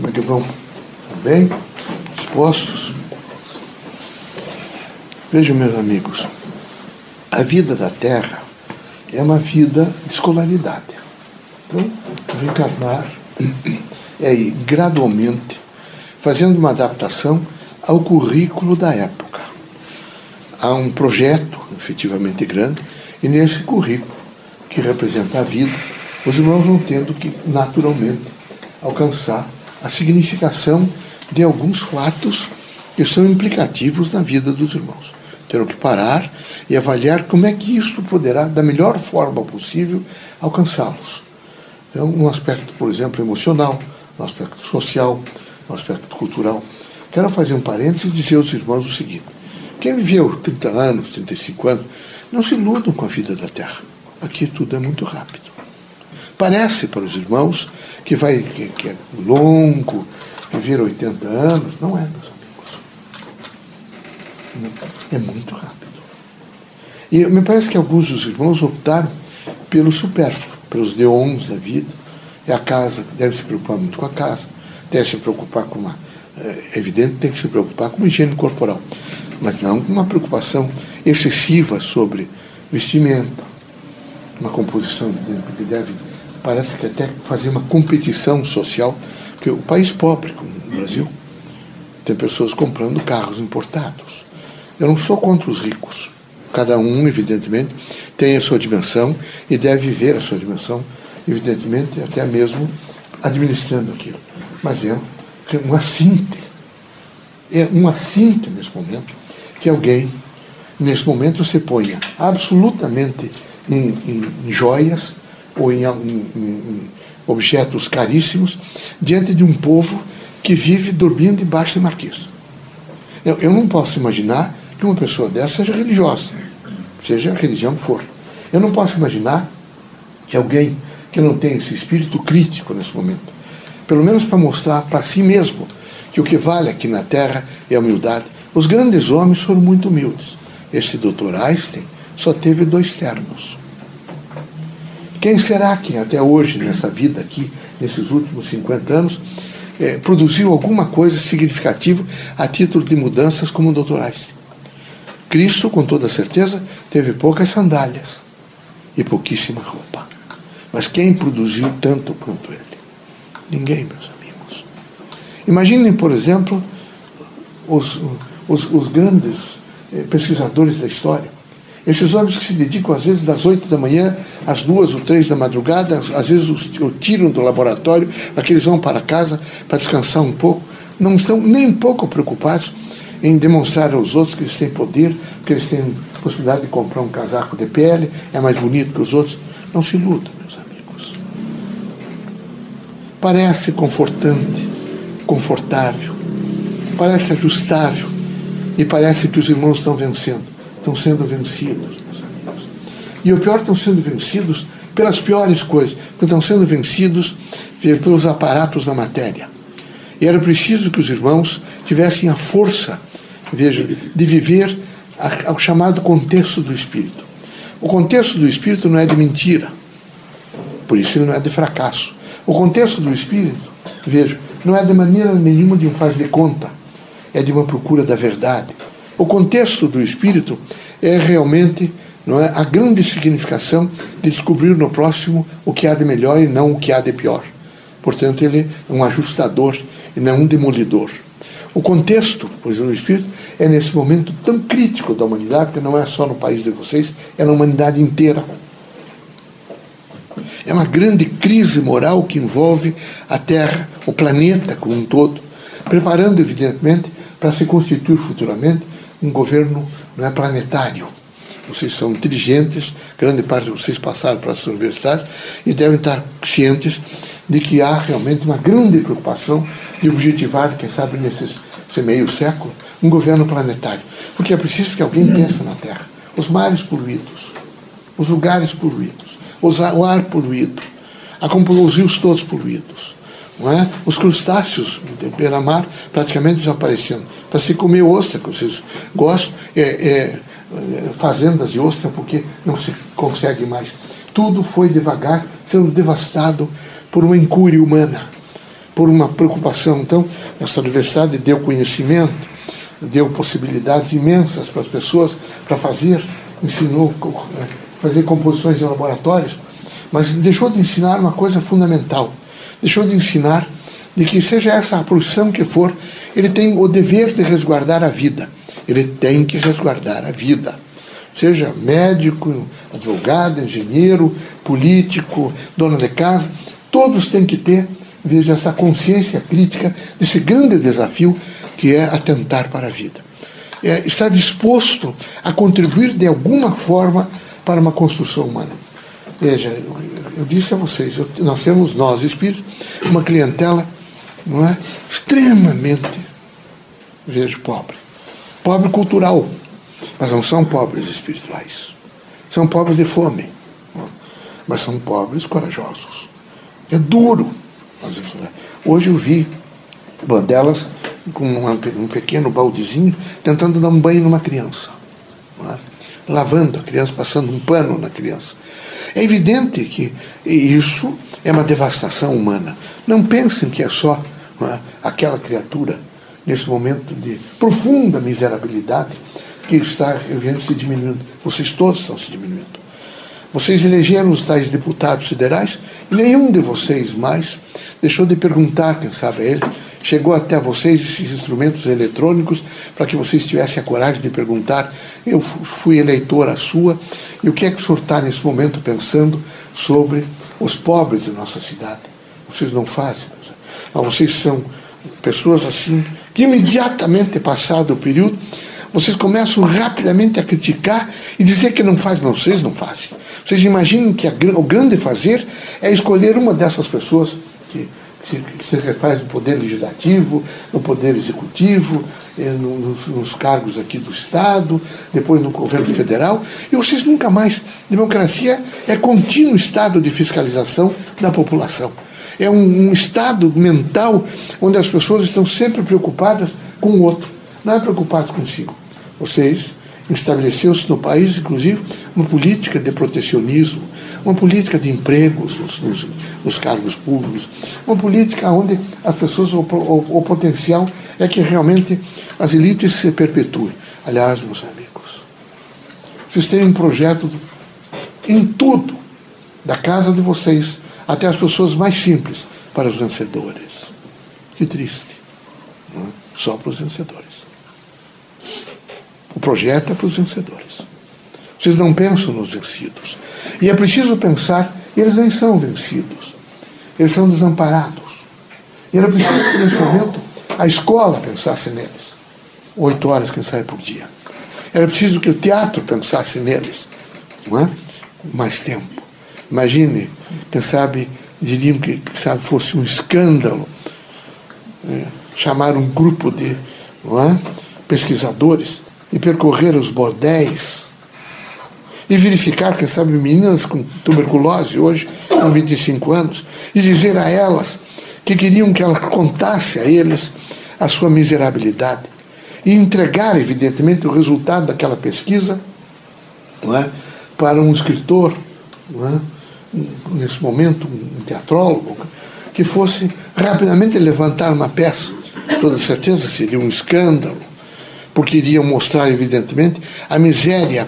Como é que vão? Bem? Dispostos? Vejam, meus amigos, a vida da Terra é uma vida de escolaridade. Então, reencarnar é ir gradualmente fazendo uma adaptação ao currículo da época. Há um projeto efetivamente grande, e nesse currículo, que representa a vida, os irmãos vão tendo que, naturalmente, alcançar a significação de alguns fatos que são implicativos na vida dos irmãos. Terão que parar e avaliar como é que isso poderá, da melhor forma possível, alcançá-los. Então, um aspecto, por exemplo, emocional, um aspecto social, um aspecto cultural. Quero fazer um parênteses e dizer aos irmãos o seguinte: quem viveu 30 anos, 35 anos, não se iludam com a vida da Terra. Aqui tudo é muito rápido. Parece para os irmãos que vai que, que é longo, viver 80 anos. Não é, meus amigos. É muito rápido. E me parece que alguns dos irmãos optaram pelo supérfluo, pelos neons da vida. É a casa, deve se preocupar muito com a casa, deve se preocupar com uma. É evidente, tem que se preocupar com higiene corporal, mas não com uma preocupação excessiva sobre vestimenta, uma composição que deve parece que até fazer uma competição social, porque o país pobre, como o Brasil, tem pessoas comprando carros importados. Eu não sou contra os ricos. Cada um, evidentemente, tem a sua dimensão e deve viver a sua dimensão, evidentemente, até mesmo administrando aquilo. Mas é um assinte. É um assinte nesse momento que alguém, nesse momento, se ponha absolutamente em, em, em joias, ou em, em, em objetos caríssimos diante de um povo que vive dormindo debaixo de marquês. Eu, eu não posso imaginar que uma pessoa dessa seja religiosa, seja a religião que for. Eu não posso imaginar que alguém que não tem esse espírito crítico nesse momento, pelo menos para mostrar para si mesmo que o que vale aqui na Terra é a humildade. Os grandes homens foram muito humildes. Esse doutor Einstein só teve dois ternos. Quem será que até hoje, nessa vida aqui, nesses últimos 50 anos, é, produziu alguma coisa significativa a título de mudanças como. Einstein? Cristo, com toda certeza, teve poucas sandálias e pouquíssima roupa. Mas quem produziu tanto quanto ele? Ninguém, meus amigos. Imaginem, por exemplo, os, os, os grandes eh, pesquisadores da história. Esses homens que se dedicam, às vezes, das 8 da manhã às duas ou três da madrugada, às vezes o tiram do laboratório para que eles vão para casa para descansar um pouco, não estão nem um pouco preocupados em demonstrar aos outros que eles têm poder, que eles têm possibilidade de comprar um casaco de pele, é mais bonito que os outros. Não se iludam, meus amigos. Parece confortante, confortável, parece ajustável e parece que os irmãos estão vencendo estão sendo vencidos, meus amigos. E o pior, estão sendo vencidos pelas piores coisas, porque estão sendo vencidos pelos aparatos da matéria. E era preciso que os irmãos tivessem a força, veja, de viver o chamado contexto do espírito. O contexto do espírito não é de mentira, por isso ele não é de fracasso. O contexto do espírito, veja, não é de maneira nenhuma de um faz de conta, é de uma procura da verdade o contexto do espírito é realmente não é, a grande significação de descobrir no próximo o que há de melhor e não o que há de pior. Portanto, ele é um ajustador e não um demolidor. O contexto, pois o espírito, é nesse momento tão crítico da humanidade, porque não é só no país de vocês, é na humanidade inteira. É uma grande crise moral que envolve a Terra, o planeta como um todo, preparando, evidentemente, para se constituir futuramente um governo não é planetário. Vocês são inteligentes, grande parte de vocês passaram para as universidades e devem estar cientes de que há realmente uma grande preocupação de objetivar, quem sabe nesse, meio século, um governo planetário. Porque é preciso que alguém pense na Terra. Os mares poluídos, os lugares poluídos, o ar poluído, os rios todos poluídos não é? Os crustáceos de beira-mar praticamente desaparecendo. Para se comer ostra, que vocês gostam, é, é, é, fazendas de ostra, porque não se consegue mais. Tudo foi devagar sendo devastado por uma incúria humana, por uma preocupação. Então, essa universidade deu conhecimento, deu possibilidades imensas para as pessoas para fazer, ensinou a fazer composições em laboratórios, mas deixou de ensinar uma coisa fundamental. Deixou de ensinar de que seja essa a profissão que for, ele tem o dever de resguardar a vida. Ele tem que resguardar a vida. Seja médico, advogado, engenheiro, político, dona de casa, todos têm que ter, veja, essa consciência crítica desse grande desafio que é atentar para a vida. É, estar disposto a contribuir de alguma forma para uma construção humana. Veja, eu, disse a vocês, eu, nós temos, nós espíritos, uma clientela não é, extremamente, vejo, pobre. Pobre cultural, mas não são pobres espirituais. São pobres de fome, é? mas são pobres corajosos. É duro. É. Hoje eu vi uma delas com um pequeno baldezinho tentando dar um banho numa criança. É? Lavando a criança, passando um pano na criança. É evidente que isso é uma devastação humana. Não pensem que é só é? aquela criatura, nesse momento de profunda miserabilidade, que está se diminuindo. Vocês todos estão se diminuindo. Vocês elegeram os tais deputados federais e nenhum de vocês mais deixou de perguntar, quem sabe a ele, chegou até vocês esses instrumentos eletrônicos para que vocês tivessem a coragem de perguntar. Eu fui eleitora sua e o que é que o senhor está nesse momento pensando sobre os pobres de nossa cidade? Vocês não fazem. Mas vocês são pessoas assim que imediatamente passado o período vocês começam rapidamente a criticar e dizer que não faz, mas vocês não fazem. Vocês imaginam que a, o grande fazer é escolher uma dessas pessoas que, que se refaz no poder legislativo, no poder executivo, eh, nos, cargos aqui do Estado, depois no governo federal, e vocês nunca mais. Democracia é contínuo estado de fiscalização da população. É um, um estado mental onde as pessoas estão sempre preocupadas com o outro, não é preocupadas consigo. Vocês estabeleceu-se no país, inclusive, uma política de protecionismo, uma política de empregos nos, nos, nos cargos públicos, uma política onde as pessoas, o, o, o, potencial é que realmente as elites se perpetuem. Aliás, meus amigos, vocês têm um projeto em tudo, da casa de vocês até as pessoas mais simples, para os vencedores. Que triste. É? Só para os vencedores. O projeto é para os vencedores. Vocês não pensam nos vencidos. E é preciso pensar, eles nem são vencidos. Eles são desamparados. E era preciso que nesse momento a escola pensasse neles. Oito horas, quem sabe, por dia. Era preciso que o teatro pensasse neles. Não é? Mais tempo. Imagine, quem sabe, diriam que, sabe, fosse um escândalo é, chamar um grupo de é? pesquisadores e percorrer os bordéis e verificar, quem sabe, meninas com tuberculose hoje, com 25 anos, e dizer a elas que queriam que ela contasse a eles a sua miserabilidade e entregar, evidentemente, o resultado daquela pesquisa não é, para um escritor, não é, nesse momento, um teatrólogo, que fosse rapidamente levantar uma peça. Toda certeza seria um escândalo porque iriam mostrar, evidentemente, a miséria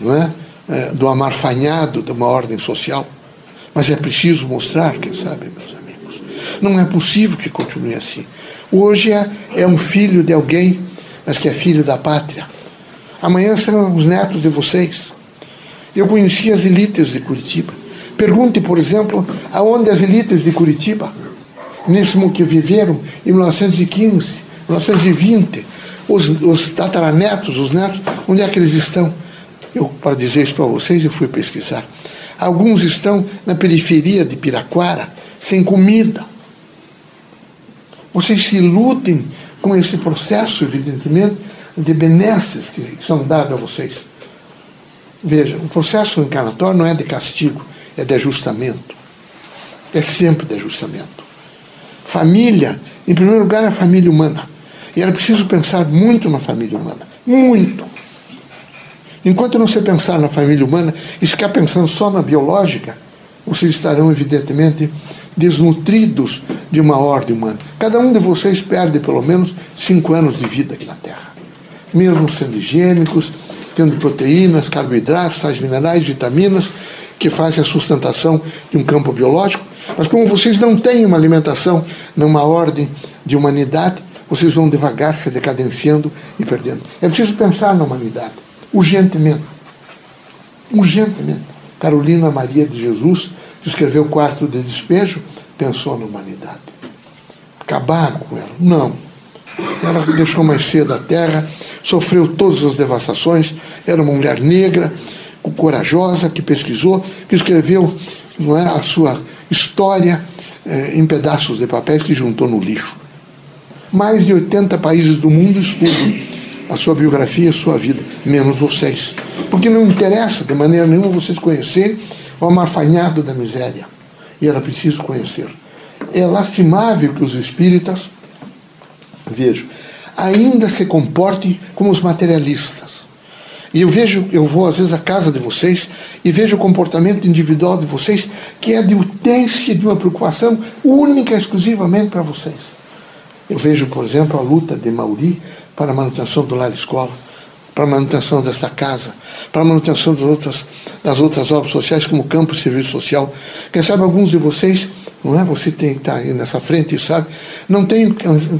não é, é, do amarfanhado de uma ordem social. Mas é preciso mostrar, quem sabe, meus amigos. Não é possível que continue assim. Hoje é, é um filho de alguém, mas que é filho da pátria. Amanhã serão os netos de vocês. Eu conheci as elites de Curitiba. Pergunte, por exemplo, aonde as elites de Curitiba, nesse que viveram em 1915, 1920, os, os tataranetos, os netos, onde é que eles estão? Eu, para dizer isso para vocês, eu fui pesquisar. Alguns estão na periferia de Piraquara, sem comida. Vocês se iludem com esse processo, evidentemente, de benesses que são dados a vocês. Veja, o processo encarnatório não é de castigo, é de ajustamento. É sempre de ajustamento. Família, em primeiro lugar, é a família humana. E era preciso pensar muito na família humana. Muito. Enquanto não se pensar na família humana e ficar pensando só na biológica, vocês estarão, evidentemente, desnutridos de uma ordem humana. Cada um de vocês perde pelo menos cinco anos de vida aqui na Terra. Mesmo sendo higiênicos, tendo proteínas, carboidratos, sais minerais, vitaminas, que fazem a sustentação de um campo biológico. Mas como vocês não têm uma alimentação numa ordem de humanidade, vocês vão devagar se decadenciando e perdendo. É preciso pensar na humanidade, urgentemente. Urgentemente. Carolina Maria de Jesus, que escreveu Quarto de Despejo, pensou na humanidade. Acabaram com ela? Não. Ela deixou mais cedo a terra, sofreu todas as devastações, era uma mulher negra, corajosa, que pesquisou, que escreveu não é, a sua história eh, em pedaços de papéis que juntou no lixo. Mais de 80 países do mundo estudam a sua biografia, a sua vida, menos vocês. Porque não interessa de maneira nenhuma vocês conhecerem o amarfanhado da miséria. E era preciso conhecer. É lastimável que os espíritas, vejo, ainda se comportem como os materialistas. E eu vejo, eu vou às vezes à casa de vocês e vejo o comportamento individual de vocês que é de utência de uma preocupação única exclusivamente para vocês. Eu vejo, por exemplo, a luta de Mauri para a manutenção do lar escola, para a manutenção desta casa, para a manutenção das outras, das outras obras sociais, como campo serviço social. Quem sabe alguns de vocês, não é? Você tem que estar aí nessa frente, sabe? Não tem,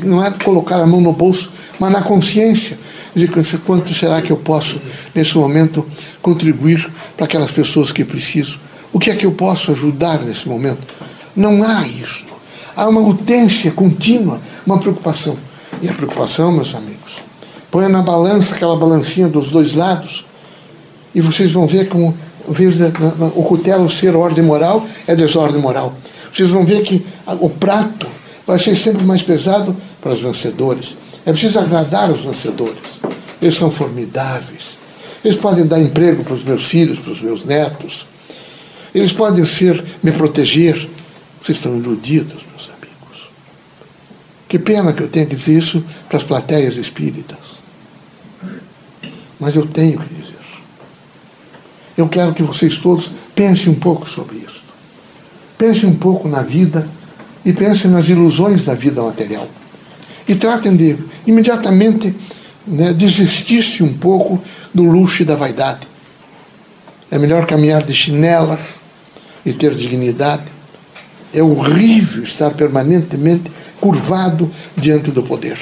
não é colocar a mão no bolso, mas na consciência de quanto será que eu posso, nesse momento, contribuir para aquelas pessoas que precisam. O que é que eu posso ajudar nesse momento? Não há isso. Há uma utência contínua, uma preocupação. E a preocupação, meus amigos, ponha na balança aquela balanchinha dos dois lados e vocês vão ver como, o cutelo ser ordem moral, é desordem moral. Vocês vão ver que o prato vai ser sempre mais pesado para os vencedores. É preciso agradar os vencedores. Eles são formidáveis. Eles podem dar emprego para os meus filhos, para os meus netos. Eles podem ser me proteger. Vocês estão iludidos, meus amigos. Que pena que eu tenha que dizer isso para as plateias espíritas. Mas eu tenho que dizer. Eu quero que vocês todos pensem um pouco sobre isso. Pensem um pouco na vida e pensem nas ilusões da vida material. E tratem de imediatamente né, desistir-se um pouco do luxo e da vaidade. É melhor caminhar de chinelas e ter dignidade é horrível estar permanentemente curvado diante do poder.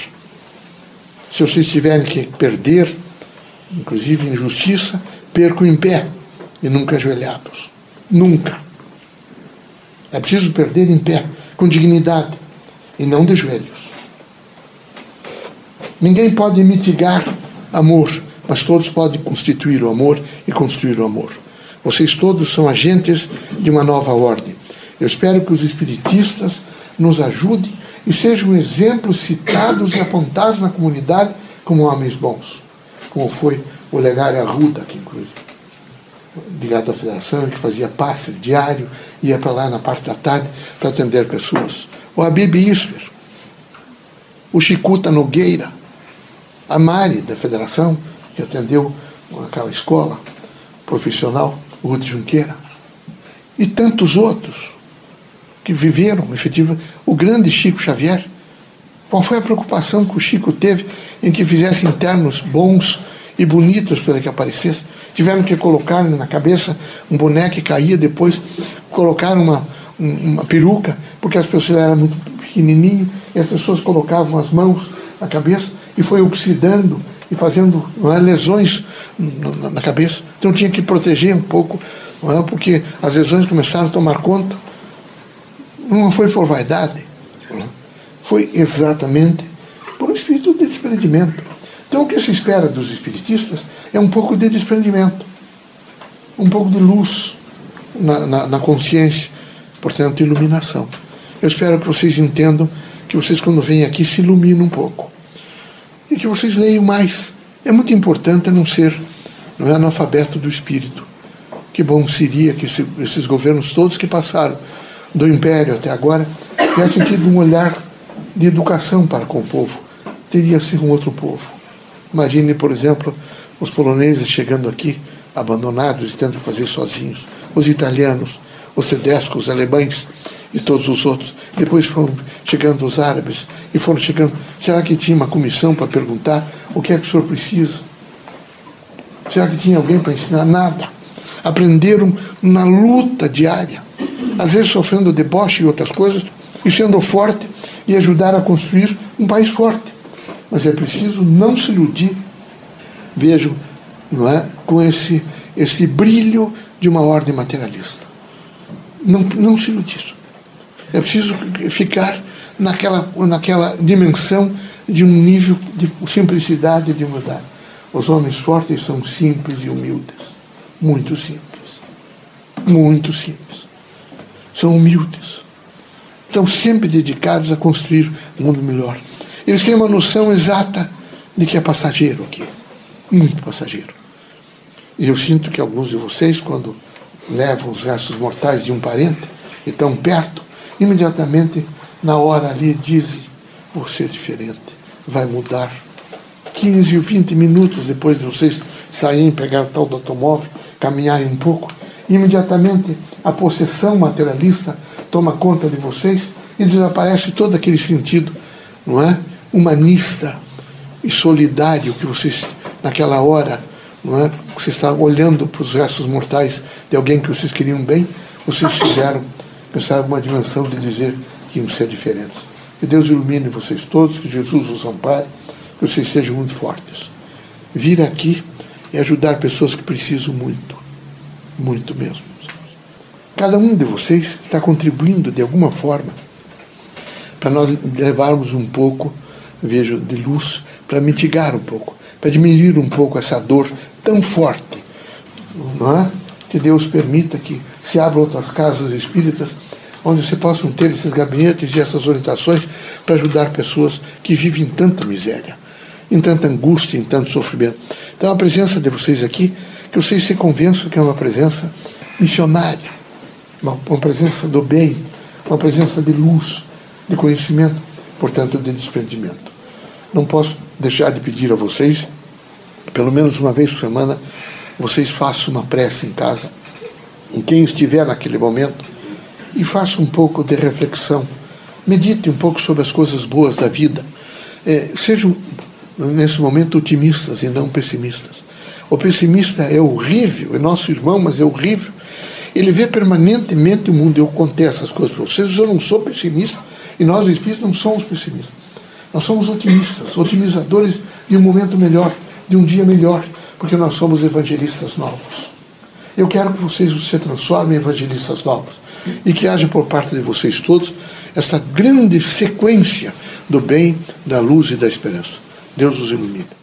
Se vocês tiverem que perder, inclusive em justiça, percam em pé e nunca ajoelhados. Nunca. É preciso perder em pé, com dignidade, e não de joelhos. Ninguém pode mitigar amor, mas todos podem constituir o amor e construir o amor. Vocês todos são agentes de uma nova ordem. Eu espero que os espiritistas nos ajudem e sejam exemplos citados e apontados na comunidade como homens bons, como foi o Legário Arruda, que inclusive ligado à federação, que fazia passe diário, ia para lá na parte da tarde para atender pessoas. O Habib Isfer, o Chicuta Nogueira, a Mari da federação, que atendeu aquela escola profissional, o Ruth Junqueira, e tantos outros que viveram, efetivamente, o grande Chico Xavier. Qual foi a preocupação que o Chico teve em que fizesse internos bons e bonitos para que aparecesse? Tiveram que colocar na cabeça um boneco que caía, depois colocaram uma, uma peruca, porque as pessoas eram muito pequenininho e as pessoas colocavam as mãos na cabeça e foi oxidando e fazendo é, lesões na, na, cabeça. Então tinha que proteger um pouco, é, porque as lesões começaram a tomar conta não foi por vaidade, foi exatamente por um espírito de desprendimento. Então, o que se espera dos espiritistas é um pouco de desprendimento, um pouco de luz na, na, na consciência, portanto, iluminação. Eu espero que vocês entendam que vocês, quando vêm aqui, se iluminem um pouco e que vocês leiam mais. É muito importante não ser não é analfabeto do espírito. Que bom seria que esses governos todos que passaram do Império até agora, tivesse tido um olhar de educação para com o povo, teria sido um outro povo. Imagine, por exemplo, os poloneses chegando aqui, abandonados e tentando fazer sozinhos, os italianos, os tedescos, os alemães, e todos os outros. Depois foram chegando os árabes e foram chegando. Será que tinha uma comissão para perguntar o que é que o senhor precisa? Será que tinha alguém para ensinar? Nada. Aprenderam na luta diária, às vezes sofrendo deboche e outras coisas, e sendo forte e ajudar a construir um país forte. Mas é preciso não se iludir. Vejo, não é, com esse esse brilho de uma ordem materialista. Não, não se iludir. É preciso ficar naquela, naquela dimensão de um nível de simplicidade e de humildade. Os homens fortes são simples e humildes. Muito simples. Muito simples. São humildes. Estão sempre dedicados a construir um mundo melhor. Eles têm uma noção exata de que é passageiro aqui. Muito passageiro. E eu sinto que alguns de vocês, quando levam os restos mortais de um parente e estão perto, imediatamente, na hora ali, dizem: vou ser diferente, vai mudar. 15 ou 20 minutos depois de vocês saírem, pegar o tal do automóvel, caminharem um pouco, imediatamente a possessão materialista toma conta de vocês e desaparece todo aquele sentido, não é? Humanista e solidário que vocês, naquela hora, não é? Você está olhando para os restos mortais de alguém que vocês queriam bem, vocês tiveram, pensaram uma dimensão de dizer que iam ser diferentes. Que Deus ilumine vocês todos, que Jesus os ampare, que vocês sejam muito fortes. Vir aqui e ajudar pessoas que precisam muito, muito mesmo. Cada um de vocês está contribuindo de alguma forma para nós levarmos um pouco, vejo, de luz, para mitigar um pouco para diminuir um pouco essa dor tão forte. Não é? Que Deus permita que se abram outras casas espíritas onde se possam ter esses gabinetes e essas orientações para ajudar pessoas que vivem em tanta miséria, em tanta angústia, em tanto sofrimento. Então a presença de vocês aqui, vocês se convençam que é uma presença missionária, uma, uma presença do bem, uma presença de luz, de conhecimento, portanto de desprendimento. Não posso deixar de pedir a vocês, pelo menos uma vez por semana, vocês façam uma prece em casa, em quem estiver naquele momento, e façam um pouco de reflexão. Medite um pouco sobre as coisas boas da vida. É, sejam, nesse momento, otimistas e não pessimistas. O pessimista é horrível, é nosso irmão, mas é horrível. Ele vê permanentemente o mundo. Eu contei essas coisas para vocês. Eu não sou pessimista e nós, espíritos, não somos pessimistas. Nós somos otimistas, otimizadores de um momento melhor, de um dia melhor, porque nós somos evangelistas novos. Eu quero que vocês se transformem em evangelistas novos e que haja por parte de vocês todos esta grande sequência do bem, da luz e da esperança. Deus os ilumine.